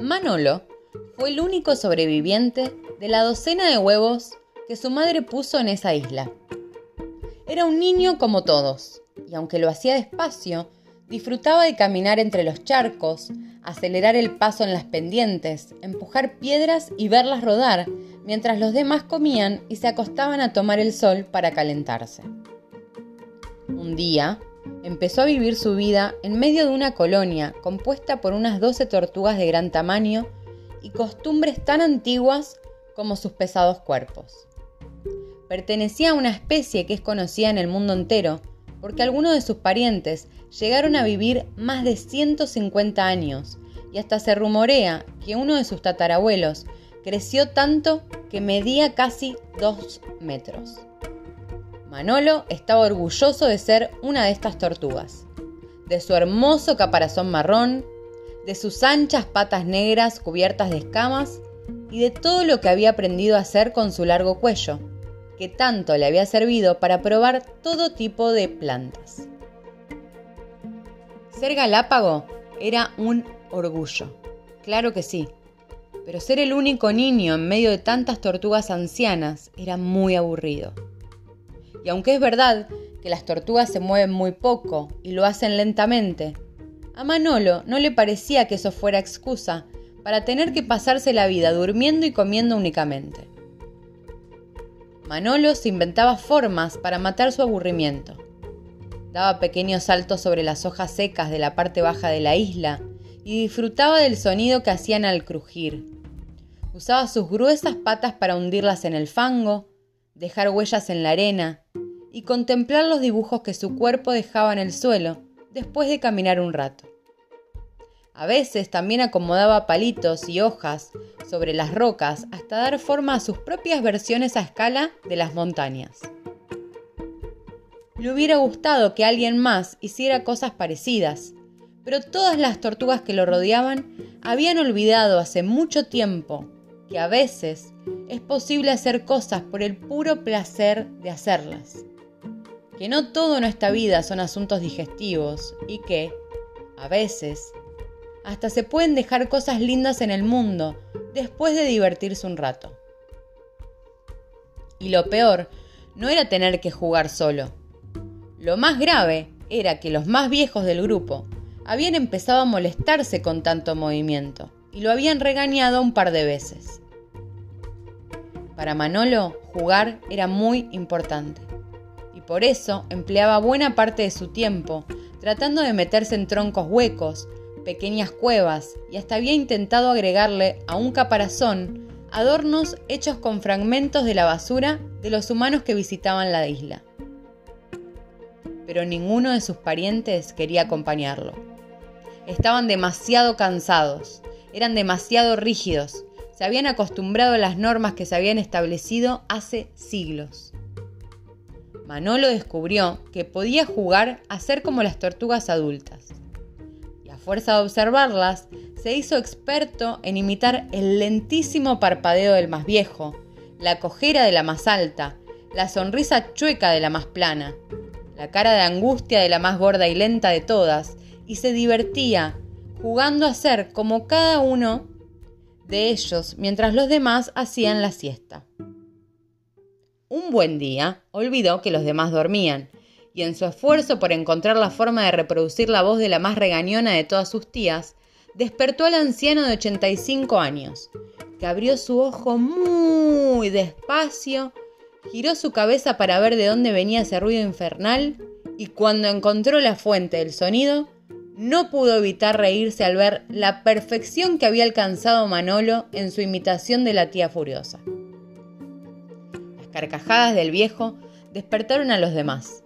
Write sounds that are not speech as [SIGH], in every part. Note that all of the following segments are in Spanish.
Manolo fue el único sobreviviente de la docena de huevos que su madre puso en esa isla. Era un niño como todos, y aunque lo hacía despacio, disfrutaba de caminar entre los charcos, acelerar el paso en las pendientes, empujar piedras y verlas rodar, mientras los demás comían y se acostaban a tomar el sol para calentarse. Un día, empezó a vivir su vida en medio de una colonia compuesta por unas 12 tortugas de gran tamaño y costumbres tan antiguas como sus pesados cuerpos. Pertenecía a una especie que es conocida en el mundo entero, porque algunos de sus parientes llegaron a vivir más de 150 años, y hasta se rumorea que uno de sus tatarabuelos creció tanto que medía casi 2 metros. Manolo estaba orgulloso de ser una de estas tortugas, de su hermoso caparazón marrón, de sus anchas patas negras cubiertas de escamas y de todo lo que había aprendido a hacer con su largo cuello, que tanto le había servido para probar todo tipo de plantas. Ser galápago era un orgullo, claro que sí, pero ser el único niño en medio de tantas tortugas ancianas era muy aburrido. Y aunque es verdad que las tortugas se mueven muy poco y lo hacen lentamente, a Manolo no le parecía que eso fuera excusa para tener que pasarse la vida durmiendo y comiendo únicamente. Manolo se inventaba formas para matar su aburrimiento. Daba pequeños saltos sobre las hojas secas de la parte baja de la isla y disfrutaba del sonido que hacían al crujir. Usaba sus gruesas patas para hundirlas en el fango, dejar huellas en la arena y contemplar los dibujos que su cuerpo dejaba en el suelo después de caminar un rato. A veces también acomodaba palitos y hojas sobre las rocas hasta dar forma a sus propias versiones a escala de las montañas. Le hubiera gustado que alguien más hiciera cosas parecidas, pero todas las tortugas que lo rodeaban habían olvidado hace mucho tiempo que a veces es posible hacer cosas por el puro placer de hacerlas que no todo en esta vida son asuntos digestivos y que, a veces, hasta se pueden dejar cosas lindas en el mundo después de divertirse un rato. Y lo peor no era tener que jugar solo. Lo más grave era que los más viejos del grupo habían empezado a molestarse con tanto movimiento y lo habían regañado un par de veces. Para Manolo, jugar era muy importante por eso empleaba buena parte de su tiempo tratando de meterse en troncos huecos, pequeñas cuevas y hasta había intentado agregarle a un caparazón adornos hechos con fragmentos de la basura de los humanos que visitaban la isla. Pero ninguno de sus parientes quería acompañarlo. Estaban demasiado cansados, eran demasiado rígidos, se habían acostumbrado a las normas que se habían establecido hace siglos. Manolo descubrió que podía jugar a ser como las tortugas adultas. Y a fuerza de observarlas, se hizo experto en imitar el lentísimo parpadeo del más viejo, la cojera de la más alta, la sonrisa chueca de la más plana, la cara de angustia de la más gorda y lenta de todas, y se divertía jugando a ser como cada uno de ellos mientras los demás hacían la siesta. Un buen día olvidó que los demás dormían, y en su esfuerzo por encontrar la forma de reproducir la voz de la más regañona de todas sus tías, despertó al anciano de 85 años, que abrió su ojo muy despacio, giró su cabeza para ver de dónde venía ese ruido infernal, y cuando encontró la fuente del sonido, no pudo evitar reírse al ver la perfección que había alcanzado Manolo en su imitación de la tía furiosa carcajadas del viejo despertaron a los demás.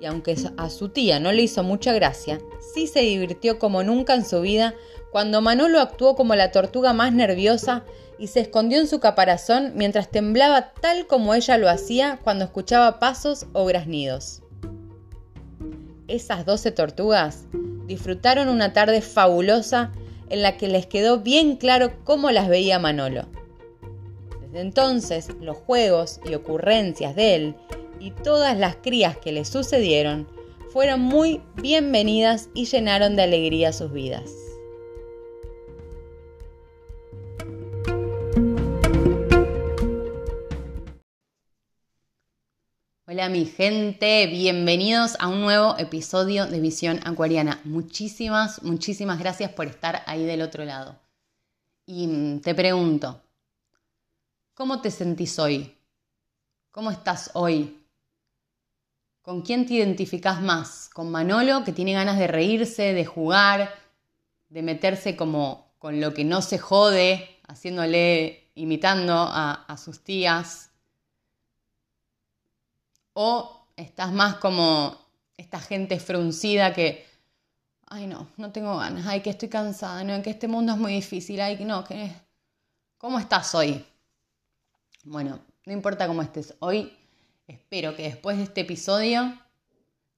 Y aunque a su tía no le hizo mucha gracia, sí se divirtió como nunca en su vida cuando Manolo actuó como la tortuga más nerviosa y se escondió en su caparazón mientras temblaba tal como ella lo hacía cuando escuchaba pasos o graznidos. Esas doce tortugas disfrutaron una tarde fabulosa en la que les quedó bien claro cómo las veía Manolo desde entonces, los juegos y ocurrencias de él y todas las crías que le sucedieron fueron muy bienvenidas y llenaron de alegría sus vidas. Hola mi gente, bienvenidos a un nuevo episodio de Visión Acuariana. Muchísimas, muchísimas gracias por estar ahí del otro lado. Y mm, te pregunto, ¿cómo te sentís hoy? ¿Cómo estás hoy? ¿Con quién te identificás más? ¿Con Manolo, que tiene ganas de reírse, de jugar, de meterse como con lo que no se jode, haciéndole, imitando a, a sus tías? O estás más como esta gente fruncida que, ay no, no tengo ganas, ay que estoy cansada, no, que este mundo es muy difícil, ay no, que... ¿Cómo estás hoy? Bueno, no importa cómo estés hoy, espero que después de este episodio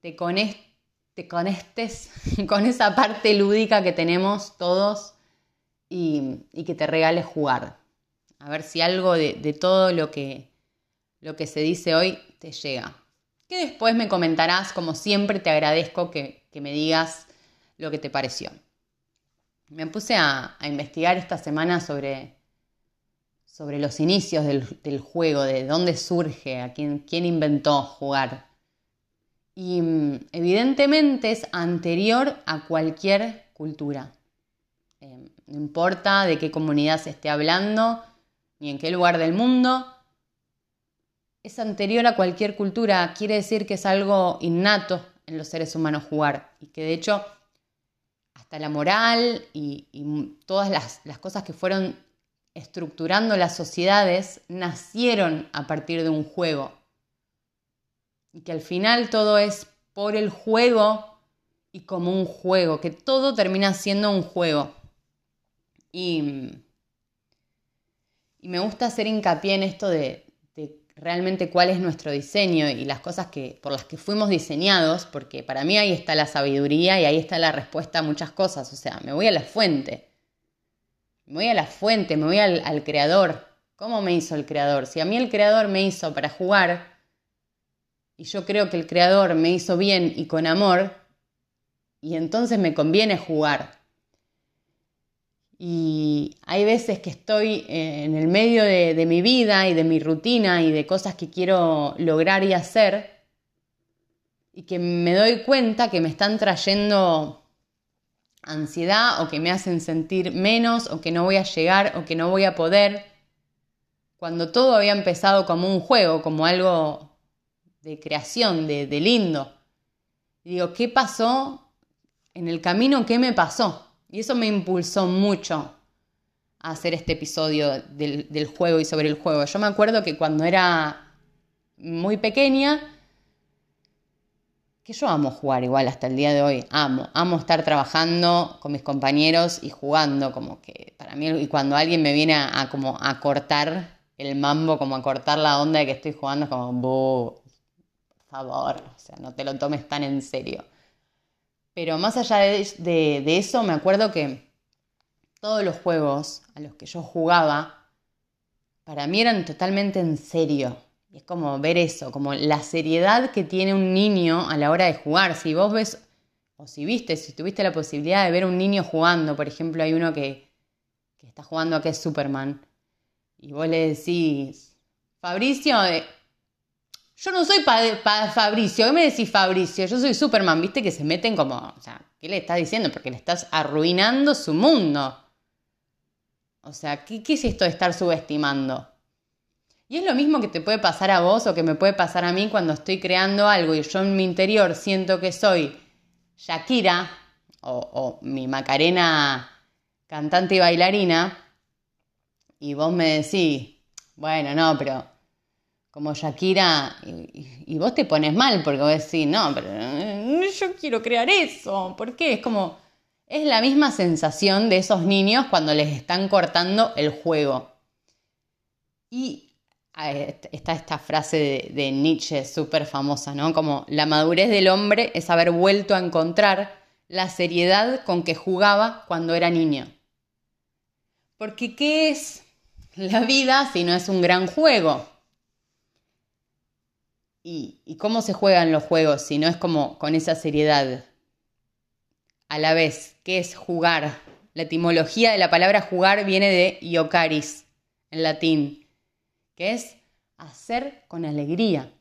te, conectes [LAUGHS] con esa parte lúdica que tenemos todos y, que te regales jugar. A ver si algo de todo lo que, lo que se dice hoy te llega. Que después me comentarás, como siempre te agradezco que, me digas lo que te pareció. Me puse a, investigar esta semana sobre, sobre los inicios del, juego, de dónde surge, a quién, inventó jugar. Y mm, evidentemente es anterior a cualquier cultura. Eh, no importa de qué comunidad se esté hablando, ni en qué lugar del mundo, es anterior a cualquier cultura, quiere decir que es algo innato en los seres humanos jugar y que de hecho hasta la moral y, todas las, las cosas que fueron estructurando las sociedades nacieron a partir de un juego y que al final todo es por el juego y como un juego, que todo termina siendo un juego. Y, y me gusta hacer hincapié en esto de, realmente cuál es nuestro diseño y las cosas que, por las que fuimos diseñados, porque para mí ahí está la sabiduría y ahí está la respuesta a muchas cosas. O sea, me voy a la fuente. Me voy a la fuente, me voy al, al creador. ¿Cómo me hizo el creador? Si a mí el creador me hizo para jugar, y yo creo que el creador me hizo bien y con amor, y entonces me conviene jugar. Y hay veces que estoy eh, en el medio de, mi vida y de mi rutina y de cosas que quiero lograr y hacer y que me doy cuenta que me están trayendo ansiedad o que me hacen sentir menos o que no voy a llegar o que no voy a poder, cuando todo había empezado como un juego, como algo de creación, de, lindo. Y digo, ¿qué pasó en el camino? ¿Qué me pasó? Y eso me impulsó mucho a hacer este episodio del, juego y sobre el juego. Yo me acuerdo que cuando era muy pequeña, que yo amo jugar igual hasta el día de hoy, amo, amo estar trabajando con mis compañeros y jugando, como que para mí, y cuando alguien me viene a, como a cortar el mambo, como a cortar la onda de que estoy jugando, es como, por favor, o sea, no te lo tomes tan en serio. Pero más allá de, eso, me acuerdo que todos los juegos a los que yo jugaba, para mí eran totalmente en serio. Y es como ver eso, como la seriedad que tiene un niño a la hora de jugar. Si vos ves, o si viste, si tuviste la posibilidad de ver un niño jugando, por ejemplo, hay uno que, que está jugando a que es Superman, y vos le decís, Fabricio, eh, yo no soy para Fabricio, ¿qué me decís Fabricio? Yo soy Superman, viste que se meten como, o sea, ¿qué le estás diciendo? Porque le estás arruinando su mundo. O sea, ¿qué, ¿qué, es esto de estar subestimando? Y es lo mismo que te puede pasar a vos o que me puede pasar a mí cuando estoy creando algo y yo en mi interior siento que soy Shakira o mi Macarena cantante y bailarina y vos me decís, bueno, no, pero como Shakira, y, vos te pones mal porque vos decís, no, pero eh, yo quiero crear eso. ¿Por qué? Es como, es la misma sensación de esos niños cuando les están cortando el juego. Y está esta frase de, de Nietzsche súper famosa, ¿no? Como la madurez del hombre es haber vuelto a encontrar la seriedad con que jugaba cuando era niño. Porque ¿qué es la vida si no es un gran juego? Y, cómo se juegan los juegos, si no es como con esa seriedad. A la vez, ¿qué es jugar? La etimología de la palabra jugar viene de iocaris, en latín, que es hacer con alegría.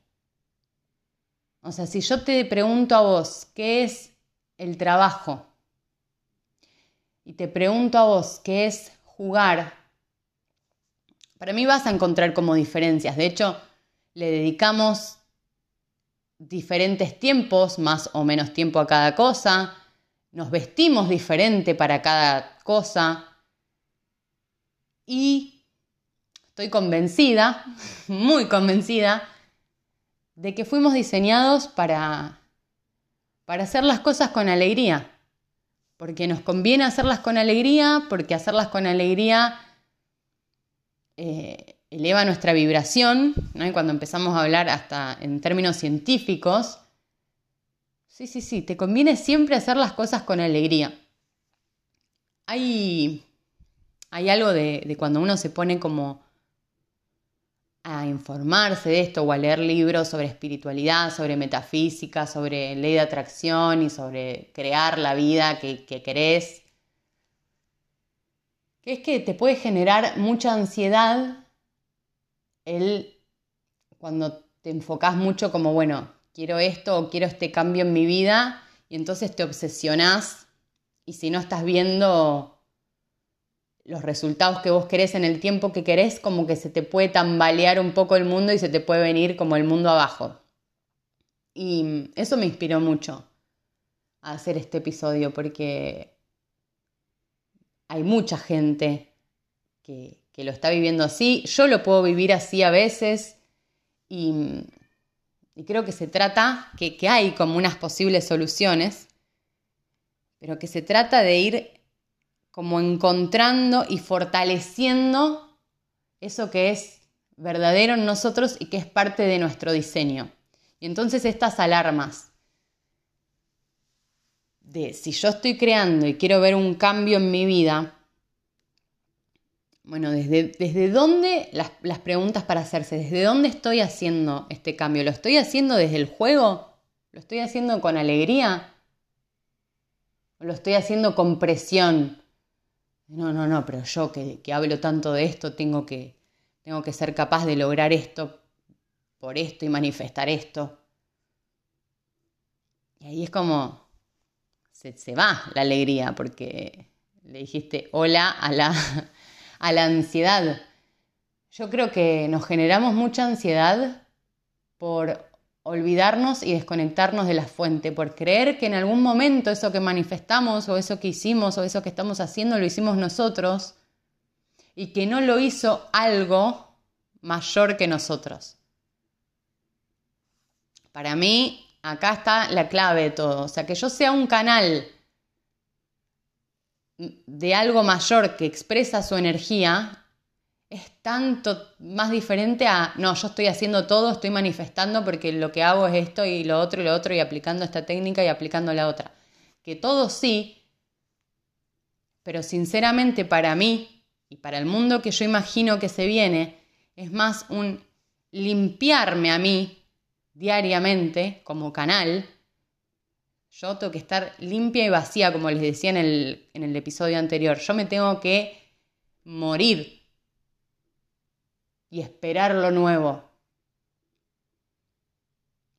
O sea, si yo te pregunto a vos, ¿qué es el trabajo? Y te pregunto a vos, ¿qué es jugar? Para mí vas a encontrar como diferencias. De hecho, le dedicamos diferentes tiempos, más o menos tiempo a cada cosa. Nos vestimos diferente para cada cosa. Y estoy convencida, [LAUGHS] muy convencida, de que fuimos diseñados para, para hacer las cosas con alegría. Porque nos conviene hacerlas con alegría, porque hacerlas con alegría eh, eleva nuestra vibración, y cuando empezamos a hablar hasta en términos científicos, sí, sí, sí, te conviene siempre hacer las cosas con alegría. Hay, hay algo de, de cuando uno se pone como a informarse de esto o a leer libros sobre espiritualidad, sobre metafísica, sobre ley de atracción y sobre crear la vida que, que querés, que es que te puede generar mucha ansiedad el cuando te enfocas mucho como, bueno, quiero esto o quiero este cambio en mi vida y entonces te obsesionás y si no estás viendo los resultados que vos querés en el tiempo que querés, como que se te puede tambalear un poco el mundo y se te puede venir como el mundo abajo. Y eso me inspiró mucho a hacer este episodio porque hay mucha gente que, lo está viviendo así. Yo lo puedo vivir así a veces y, creo que se trata, que, que hay como unas posibles soluciones, pero que se trata de ir como encontrando y fortaleciendo eso que es verdadero en nosotros y que es parte de nuestro diseño. Y entonces estas alarmas de si yo estoy creando y quiero ver un cambio en mi vida, bueno, desde, desde dónde las, las preguntas para hacerse, desde dónde estoy haciendo este cambio, ¿lo estoy haciendo desde el juego? ¿Lo estoy haciendo con alegría? ¿O lo estoy haciendo con presión? No, no, no, pero yo que, hablo tanto de esto, tengo que, tengo que ser capaz de lograr esto por esto y manifestar esto. Y ahí es como, se, se va la alegría, porque le dijiste hola a la, a la ansiedad. Yo creo que nos generamos mucha ansiedad por olvidarnos y desconectarnos de la fuente, por creer que en algún momento eso que manifestamos o eso que hicimos o eso que estamos haciendo lo hicimos nosotros y que no lo hizo algo mayor que nosotros. Para mí, acá está la clave de todo. O sea, que yo sea un canal de algo mayor que expresa su energía es tanto más diferente a, no, yo estoy haciendo todo, estoy manifestando porque lo que hago es esto y lo otro y lo otro y aplicando esta técnica y aplicando la otra. Que todo sí, pero sinceramente para mí y para el mundo que yo imagino que se viene, es más un limpiarme a mí diariamente como canal. Yo tengo que estar limpia y vacía, como les decía en el, en el episodio anterior. Yo me tengo que morir y esperar lo nuevo.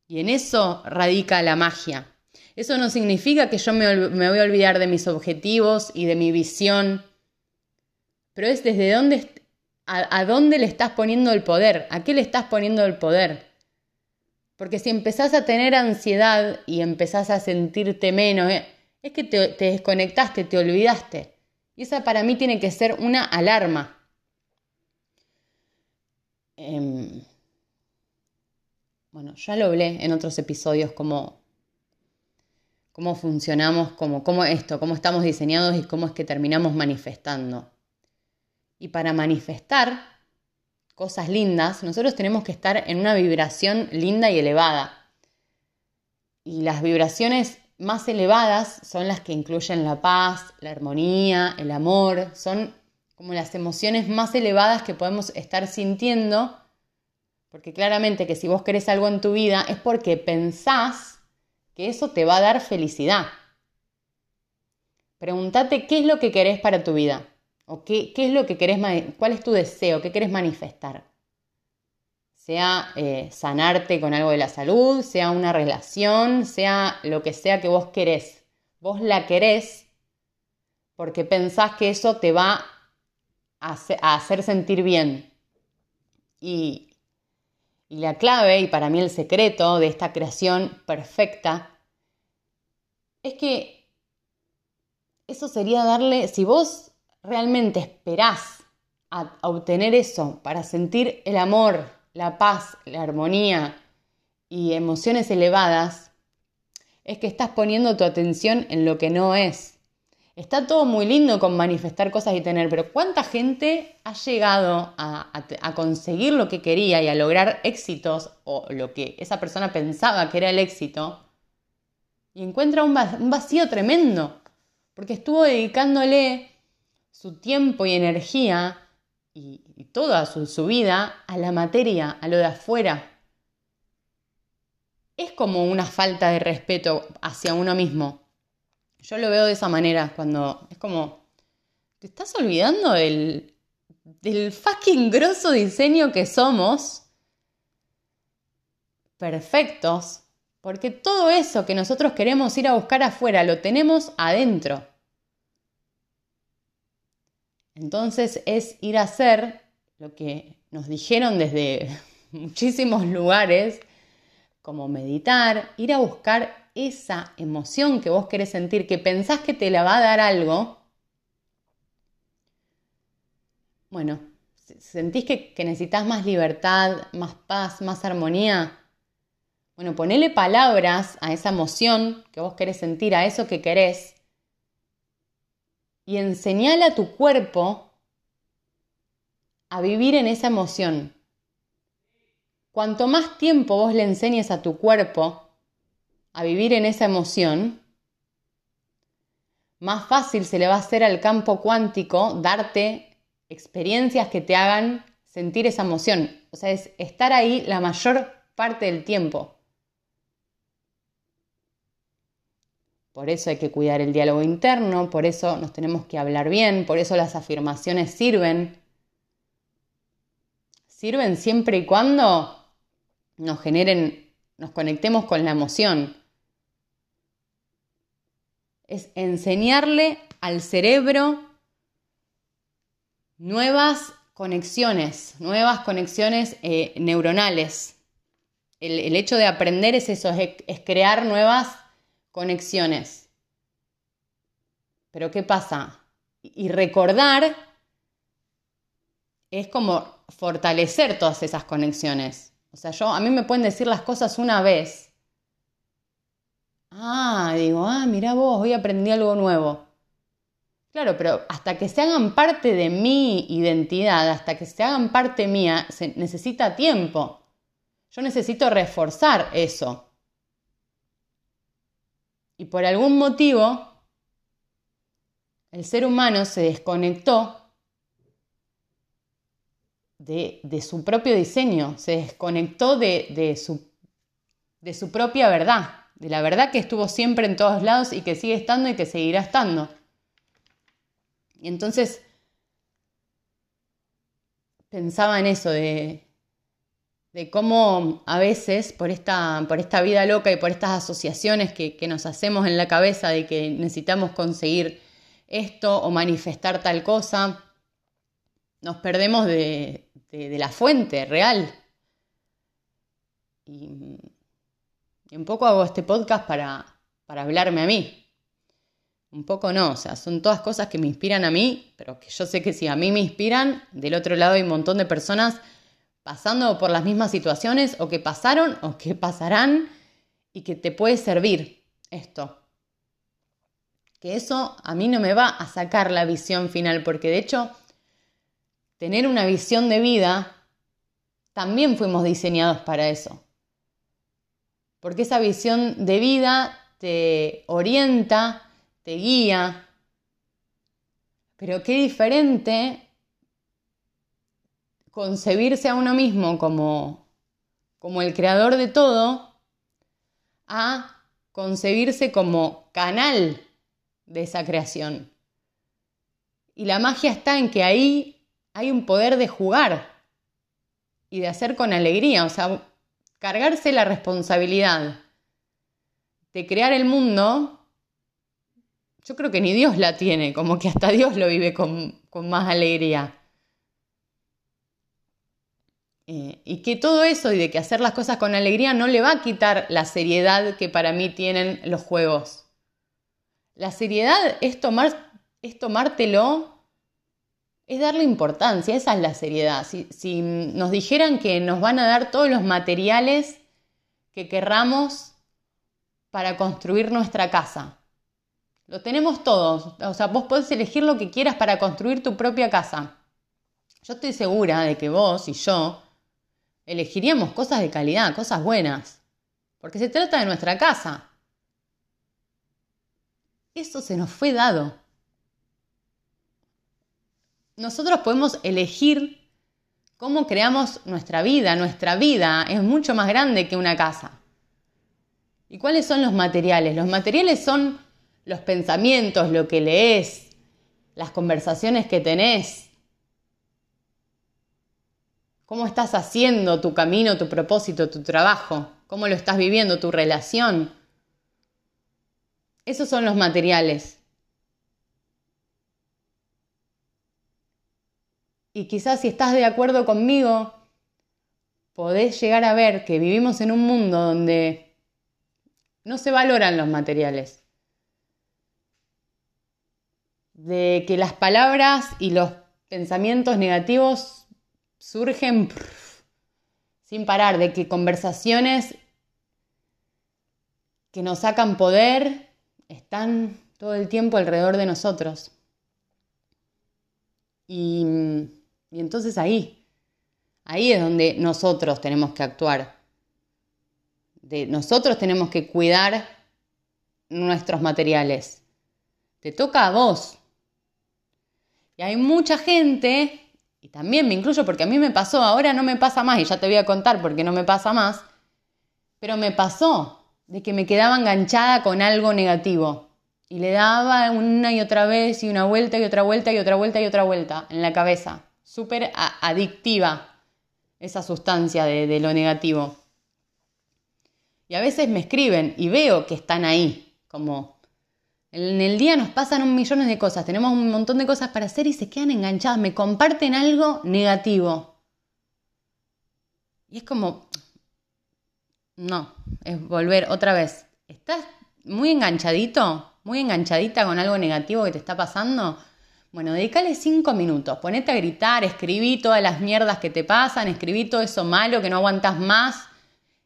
Y en eso radica la magia. Eso no significa que yo me, voy a olvidar de mis objetivos y de mi visión, pero es desde dónde, a, dónde le estás poniendo el poder, a qué le estás poniendo el poder. Porque si empezás a tener ansiedad y empezás a sentirte menos, eh, es que te, te desconectaste, te olvidaste. Y esa para mí tiene que ser una alarma. Em, bueno, ya lo hablé en otros episodios cómo funcionamos, cómo, cómo esto, cómo estamos diseñados y cómo es que terminamos manifestando. Y para manifestar cosas lindas, nosotros tenemos que estar en una vibración linda y elevada. Y las vibraciones más elevadas son las que incluyen la paz, la armonía, el amor, son como las emociones más elevadas que podemos estar sintiendo, porque claramente que si vos querés algo en tu vida es porque pensás que eso te va a dar felicidad. Pregúntate qué es lo que querés para tu vida, qué es lo que querés, cuál es tu deseo, qué querés manifestar. sea eh, sanarte con algo de la salud, sea una relación, sea lo que sea que vos querés. Vos la querés porque pensás que eso te va a hacer sentir bien. Y, y la clave, y para mí el secreto de esta creación perfecta, es que eso sería darle, si vos realmente esperás a, obtener eso para sentir el amor, la paz, la armonía y emociones elevadas, es que estás poniendo tu atención en lo que no es. Está todo muy lindo con manifestar cosas y tener, pero ¿cuánta gente ha llegado a, conseguir lo que quería y a lograr éxitos o lo que esa persona pensaba que era el éxito? Y encuentra un vacío tremendo, porque estuvo dedicándole su tiempo y energía y, toda su, vida a la materia, a lo de afuera. Es como una falta de respeto hacia uno mismo. Yo lo veo de esa manera, cuando es como, te estás olvidando del, del fucking grosso diseño que somos, perfectos, porque todo eso que nosotros queremos ir a buscar afuera lo tenemos adentro. Entonces es ir a hacer lo que nos dijeron desde [LAUGHS] muchísimos lugares, como meditar, ir a buscar esa emoción que vos querés sentir, que pensás que te la va a dar algo. Bueno, sentís que, necesitas más libertad, más paz, más armonía. Bueno, ponele palabras a esa emoción que vos querés sentir, a eso que querés, y enseñale a tu cuerpo a vivir en esa emoción. Cuanto más tiempo vos le enseñes a tu cuerpo a vivir en esa emoción, más fácil se le va a hacer al campo cuántico darte experiencias que te hagan sentir esa emoción. O sea, es estar ahí la mayor parte del tiempo. Por eso hay que cuidar el diálogo interno, por eso nos tenemos que hablar bien, por eso las afirmaciones sirven. Sirven siempre y cuando nos generen, nos conectemos con la emoción. Es enseñarle al cerebro nuevas conexiones, nuevas conexiones eh, neuronales. El, hecho de aprender es eso, es crear nuevas conexiones. Pero ¿qué pasa? Y recordar es como fortalecer todas esas conexiones. O sea, yo a mí me pueden decir las cosas una vez. Ah, digo, ah, mira vos, hoy aprendí algo nuevo. Claro, pero hasta que se hagan parte de mi identidad, hasta que se hagan parte mía, se necesita tiempo. Yo necesito reforzar eso. Y por algún motivo, el ser humano se desconectó de, su propio diseño, se desconectó de, su, de su propia verdad, de la verdad que estuvo siempre en todos lados y que sigue estando y que seguirá estando. Y entonces pensaba en eso, de, de cómo a veces por esta, por esta vida loca y por estas asociaciones que, nos hacemos en la cabeza de que necesitamos conseguir esto o manifestar tal cosa, nos perdemos de, la fuente real. Y, un poco hago este podcast para, para hablarme a mí. Un poco no, o sea, son todas cosas que me inspiran a mí, pero que yo sé que si a mí me inspiran, del otro lado hay un montón de personas pasando por las mismas situaciones o que pasaron o que pasarán y que te puede servir esto. Que eso a mí no me va a sacar la visión final, porque de hecho, tener una visión de vida, también fuimos diseñados para eso. Porque esa visión de vida te orienta, te guía. Pero qué diferente concebirse a uno mismo como, como el creador de todo a concebirse como canal de esa creación. Y la magia está en que ahí hay un poder de jugar. y de hacer con alegría, o sea, cargarse la responsabilidad de crear el mundo, yo creo que ni Dios la tiene, como que hasta Dios lo vive con, más alegría. Eh, y que todo eso y de que hacer las cosas con alegría no le va a quitar la seriedad que para mí tienen los juegos. La seriedad es, tomar, es tomártelo, es darle importancia, esa es la seriedad. Si, si nos dijeran que nos van a dar todos los materiales que querramos para construir nuestra casa. Lo tenemos todos. O sea, vos podés elegir lo que quieras para construir tu propia casa. Yo estoy segura de que vos y yo elegiríamos cosas de calidad, cosas buenas. Porque se trata de nuestra casa. Eso se nos fue dado. Nosotros podemos elegir cómo creamos nuestra vida. Nuestra vida es mucho más grande que una casa. ¿Y cuáles son los materiales? Los materiales son los pensamientos, lo que lees, las conversaciones que tenés, cómo estás haciendo tu camino, tu propósito, tu trabajo, cómo lo estás viviendo, tu relación. Esos son los materiales. Y quizás si estás de acuerdo conmigo, podés llegar a ver que vivimos en un mundo donde no se valoran los materiales. De que las palabras y los pensamientos negativos surgen sin parar, de que conversaciones que nos sacan poder están todo el tiempo alrededor de nosotros. Y, y entonces ahí, ahí es donde nosotros tenemos que actuar nosotros tenemos que cuidar nuestros materiales. Te toca a vos. Y hay mucha gente, y también me incluyo porque a mí me pasó, ahora no me pasa más, y ya te voy a contar porque no me pasa más, pero me pasó de que me quedaba enganchada con algo negativo. Y le daba una y otra vez y una vuelta y otra vuelta y otra vuelta y otra vuelta en la cabeza. Súper adictiva esa sustancia de lo negativo. Y a veces me escriben y veo que están ahí, como en el día nos pasan un millón de cosas, tenemos un montón de cosas para hacer y se quedan enganchadas, me comparten algo negativo. Y es como, no, es volver otra vez. ¿Estás muy enganchadito? ¿Muy enganchadita con algo negativo que te está pasando? Bueno, dedícale cinco minutos, ponete a gritar, escribí todas las mierdas que te pasan, escribí todo eso malo que no aguantas más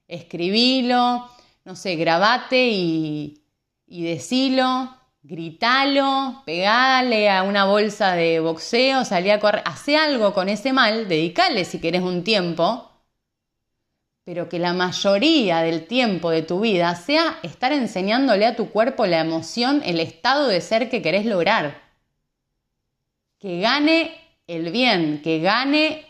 escribilo, no sé, grabate y, y decilo, gritalo, pegale a una bolsa de boxeo, salí a correr, hace algo con ese mal, dedicale si querés un tiempo, pero que la mayoría del tiempo de tu vida sea estar enseñándole a tu cuerpo la emoción, el estado de ser que querés lograr. Que gane el bien, que gane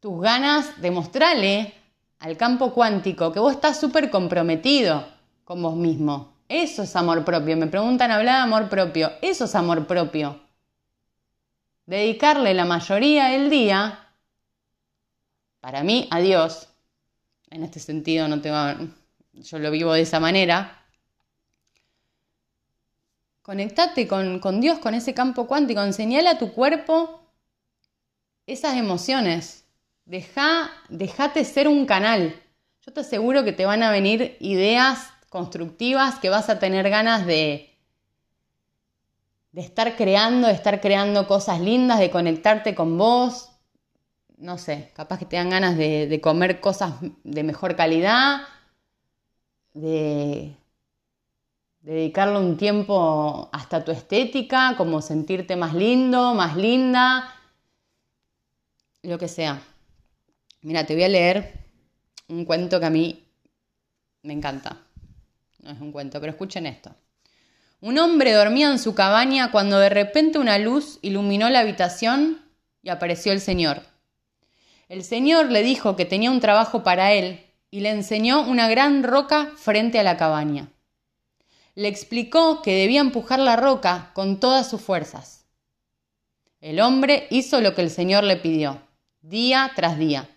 tus ganas de mostrarle al campo cuántico, que vos estás súper comprometido con vos mismo. Eso es amor propio. Me preguntan, hablar de amor propio. Eso es amor propio. Dedicarle la mayoría del día, para mí, a Dios. En este sentido, no tengo, yo lo vivo de esa manera. Conectate con, con Dios, con ese campo cuántico. Enseñale a tu cuerpo esas emociones Deja, dejate ser un canal. Yo te aseguro que te van a venir ideas constructivas, que vas a tener ganas de, de estar creando, de estar creando cosas lindas, de conectarte con vos. No sé, capaz que te dan ganas de, de comer cosas de mejor calidad, de, de dedicarle un tiempo hasta tu estética, como sentirte más lindo, más linda, lo que sea. Mira, te voy a leer un cuento que a mí me encanta. No es un cuento, pero escuchen esto. Un hombre dormía en su cabaña cuando de repente una luz iluminó la habitación y apareció el Señor. El Señor le dijo que tenía un trabajo para él y le enseñó una gran roca frente a la cabaña. Le explicó que debía empujar la roca con todas sus fuerzas. El hombre hizo lo que el Señor le pidió día tras día,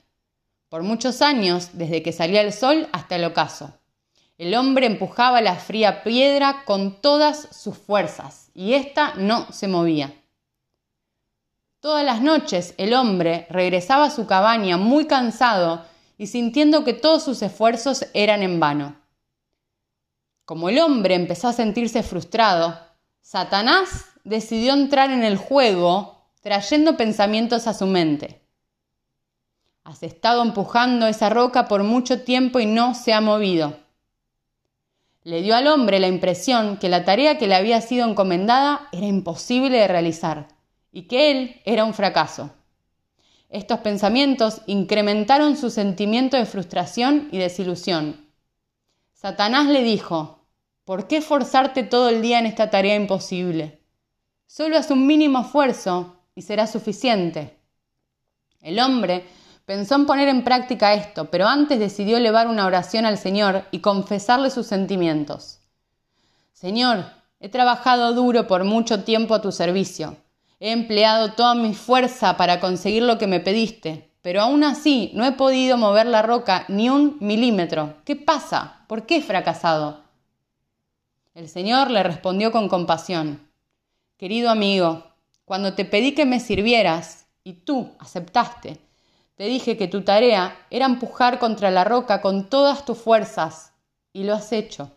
por muchos años, desde que salía el sol hasta el ocaso. El hombre empujaba la fría piedra con todas sus fuerzas y ésta no se movía. Todas las noches el hombre regresaba a su cabaña muy cansado y sintiendo que todos sus esfuerzos eran en vano. Como el hombre empezó a sentirse frustrado, Satanás decidió entrar en el juego trayendo pensamientos a su mente. Has estado empujando esa roca por mucho tiempo y no se ha movido. Le dio al hombre la impresión que la tarea que le había sido encomendada era imposible de realizar y que él era un fracaso. Estos pensamientos incrementaron su sentimiento de frustración y desilusión. Satanás le dijo, ¿por qué forzarte todo el día en esta tarea imposible? Solo haz un mínimo esfuerzo y será suficiente. El hombre pensó en poner en práctica esto, pero antes decidió elevar una oración al Señor y confesarle sus sentimientos. Señor, he trabajado duro por mucho tiempo a tu servicio He empleado toda mi fuerza para conseguir lo que me pediste, pero aún así no he podido mover la roca ni un milímetro. ¿Qué pasa? ¿Por qué he fracasado? El Señor le respondió con compasión. Querido amigo, cuando te pedí que me sirvieras y tú aceptaste, te dije que tu tarea era empujar contra la roca con todas tus fuerzas y lo has hecho.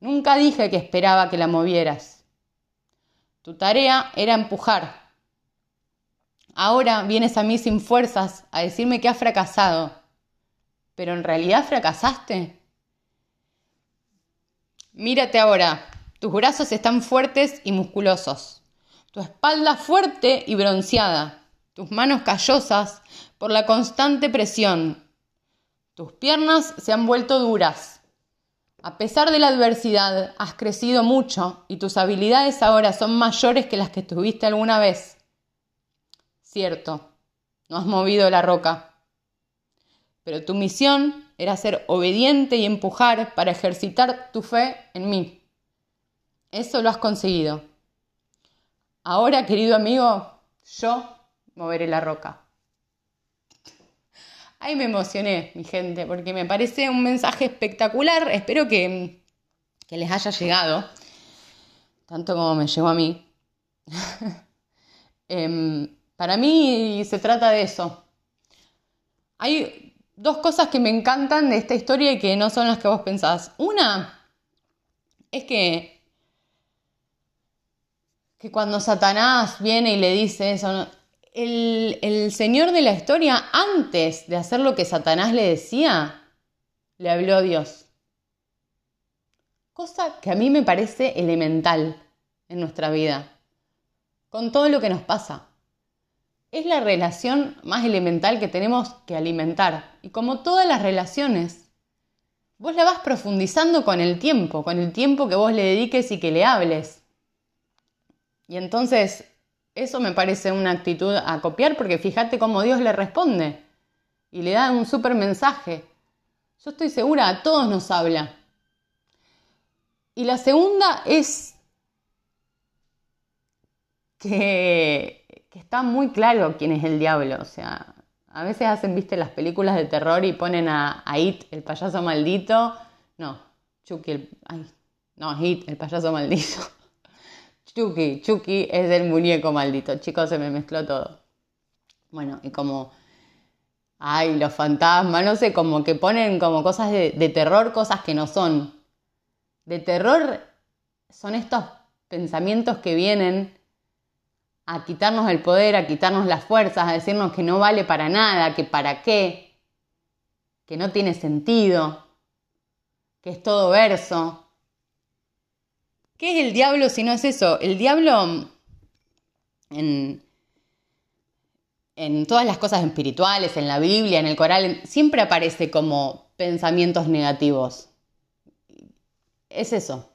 Nunca dije que esperaba que la movieras. Tu tarea era empujar. Ahora vienes a mí sin fuerzas a decirme que has fracasado. Pero en realidad fracasaste. Mírate ahora. Tus brazos están fuertes y musculosos. Tu espalda fuerte y bronceada. Tus manos callosas por la constante presión. Tus piernas se han vuelto duras. A pesar de la adversidad, has crecido mucho y tus habilidades ahora son mayores que las que tuviste alguna vez. Cierto, no has movido la roca, pero tu misión era ser obediente y empujar para ejercitar tu fe en mí. Eso lo has conseguido. Ahora, querido amigo, yo moveré la roca. Ahí me emocioné, mi gente, porque me parece un mensaje espectacular. Espero que, les haya llegado, tanto como me llegó a mí. [LAUGHS] Em, para mí se trata de eso. Hay dos cosas que me encantan de esta historia y que no son las que vos pensás. Una es que, que cuando Satanás viene y le dice eso, el, Señor de la historia, antes de hacer lo que Satanás le decía, le habló a Dios. Cosa que a mí me parece elemental en nuestra vida, con todo lo que nos pasa. Es la relación más elemental que tenemos que alimentar. Y como todas las relaciones, vos la vas profundizando con el tiempo, con el tiempo que vos le dediques y que le hables. Y entonces eso me parece una actitud a copiar porque fíjate cómo Dios le responde y le da un súper mensaje. Yo estoy segura, a todos nos habla. Y la segunda es que, está muy claro quién es el diablo. O sea, a veces hacen, viste, las películas de terror y ponen a, It, el payaso maldito. No, Chucky, el, ay, no, It, el payaso maldito. Chucky, Chucky es el muñeco maldito. Chicos, se me mezcló todo. Bueno, y como, ay, los fantasmas, no sé, como que ponen como cosas de, de terror, cosas que no son. De terror son estos pensamientos que vienen a quitarnos el poder, a quitarnos las fuerzas, a decirnos que no vale para nada, que para qué, que no tiene sentido, que es todo verso. ¿Qué es el diablo si no es eso? El diablo en, en todas las cosas espirituales, en la Biblia, en el Coral, siempre aparece como pensamientos negativos. Es eso.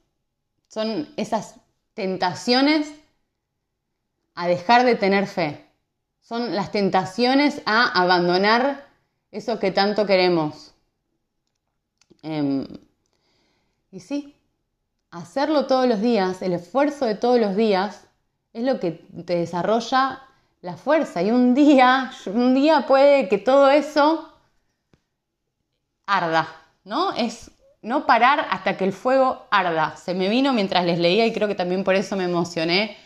Son esas tentaciones a dejar de tener fe. Son las tentaciones a abandonar eso que tanto queremos. Em, y sí, hacerlo todos los días, el esfuerzo de todos los días, es lo que te desarrolla la fuerza. Y un día, un día puede que todo eso arda, ¿no? Es no parar hasta que el fuego arda. Se me vino mientras les leía y creo que también por eso me emocioné.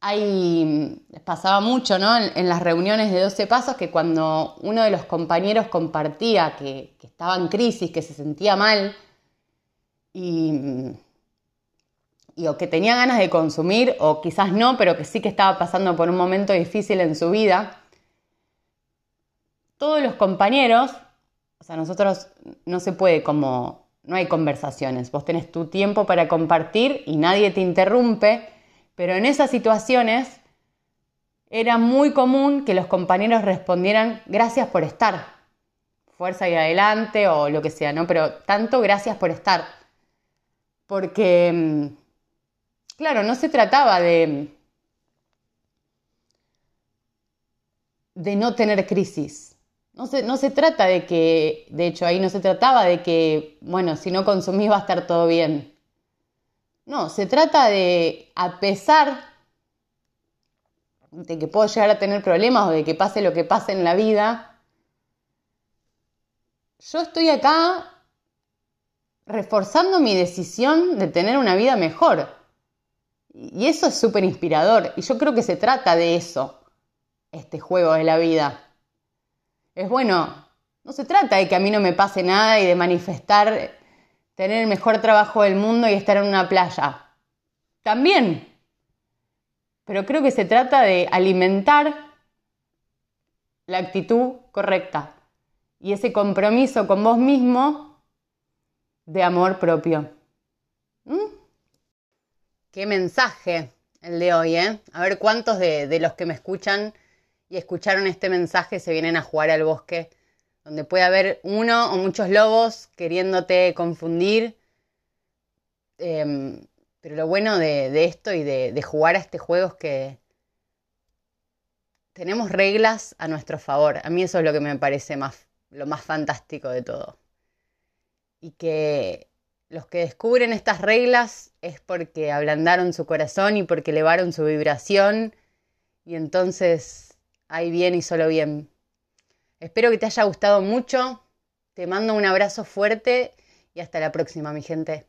Hay, pasaba mucho, ¿no? En, las reuniones de 12 pasos que cuando uno de los compañeros compartía que, que estaba en crisis, que se sentía mal y o que tenía ganas de consumir o quizás no, pero que sí que estaba pasando por un momento difícil en su vida, todos los compañeros, o sea, nosotros no se puede como, no hay conversaciones, vos tenés tu tiempo para compartir y nadie te interrumpe, pero en esas situaciones era muy común que los compañeros respondieran gracias por estar, fuerza y adelante o lo que sea, ¿no? Pero tanto gracias por estar, porque mm, Claro, no se trataba de, de no tener crisis. No se, no se trata de que, de hecho ahí no se trataba de que, bueno, si no consumís va a estar todo bien. No, se trata de, a pesar de que puedo llegar a tener problemas o de que pase lo que pase en la vida, yo estoy acá reforzando mi decisión de tener una vida mejor. Y eso es súper inspirador. Y yo creo que se trata de eso, este juego de la vida. Es bueno, no se trata de que a mí no me pase nada y de manifestar tener el mejor trabajo del mundo y estar en una playa. También. Pero creo que se trata de alimentar la actitud correcta y ese compromiso con vos mismo de amor propio. ¿Mm? Qué mensaje el de hoy, ¿eh? A ver cuántos de, los que me escuchan y escucharon este mensaje se vienen a jugar al bosque, donde puede haber uno o muchos lobos queriéndote confundir. Em, pero lo bueno de, esto y de, de, jugar a este juego es que tenemos reglas a nuestro favor. A mí eso es lo que me parece más, lo más fantástico de todo. Y que los que descubren estas reglas es porque ablandaron su corazón y porque elevaron su vibración y entonces hay bien y solo bien. Espero que te haya gustado mucho, te mando un abrazo fuerte y hasta la próxima, mi gente.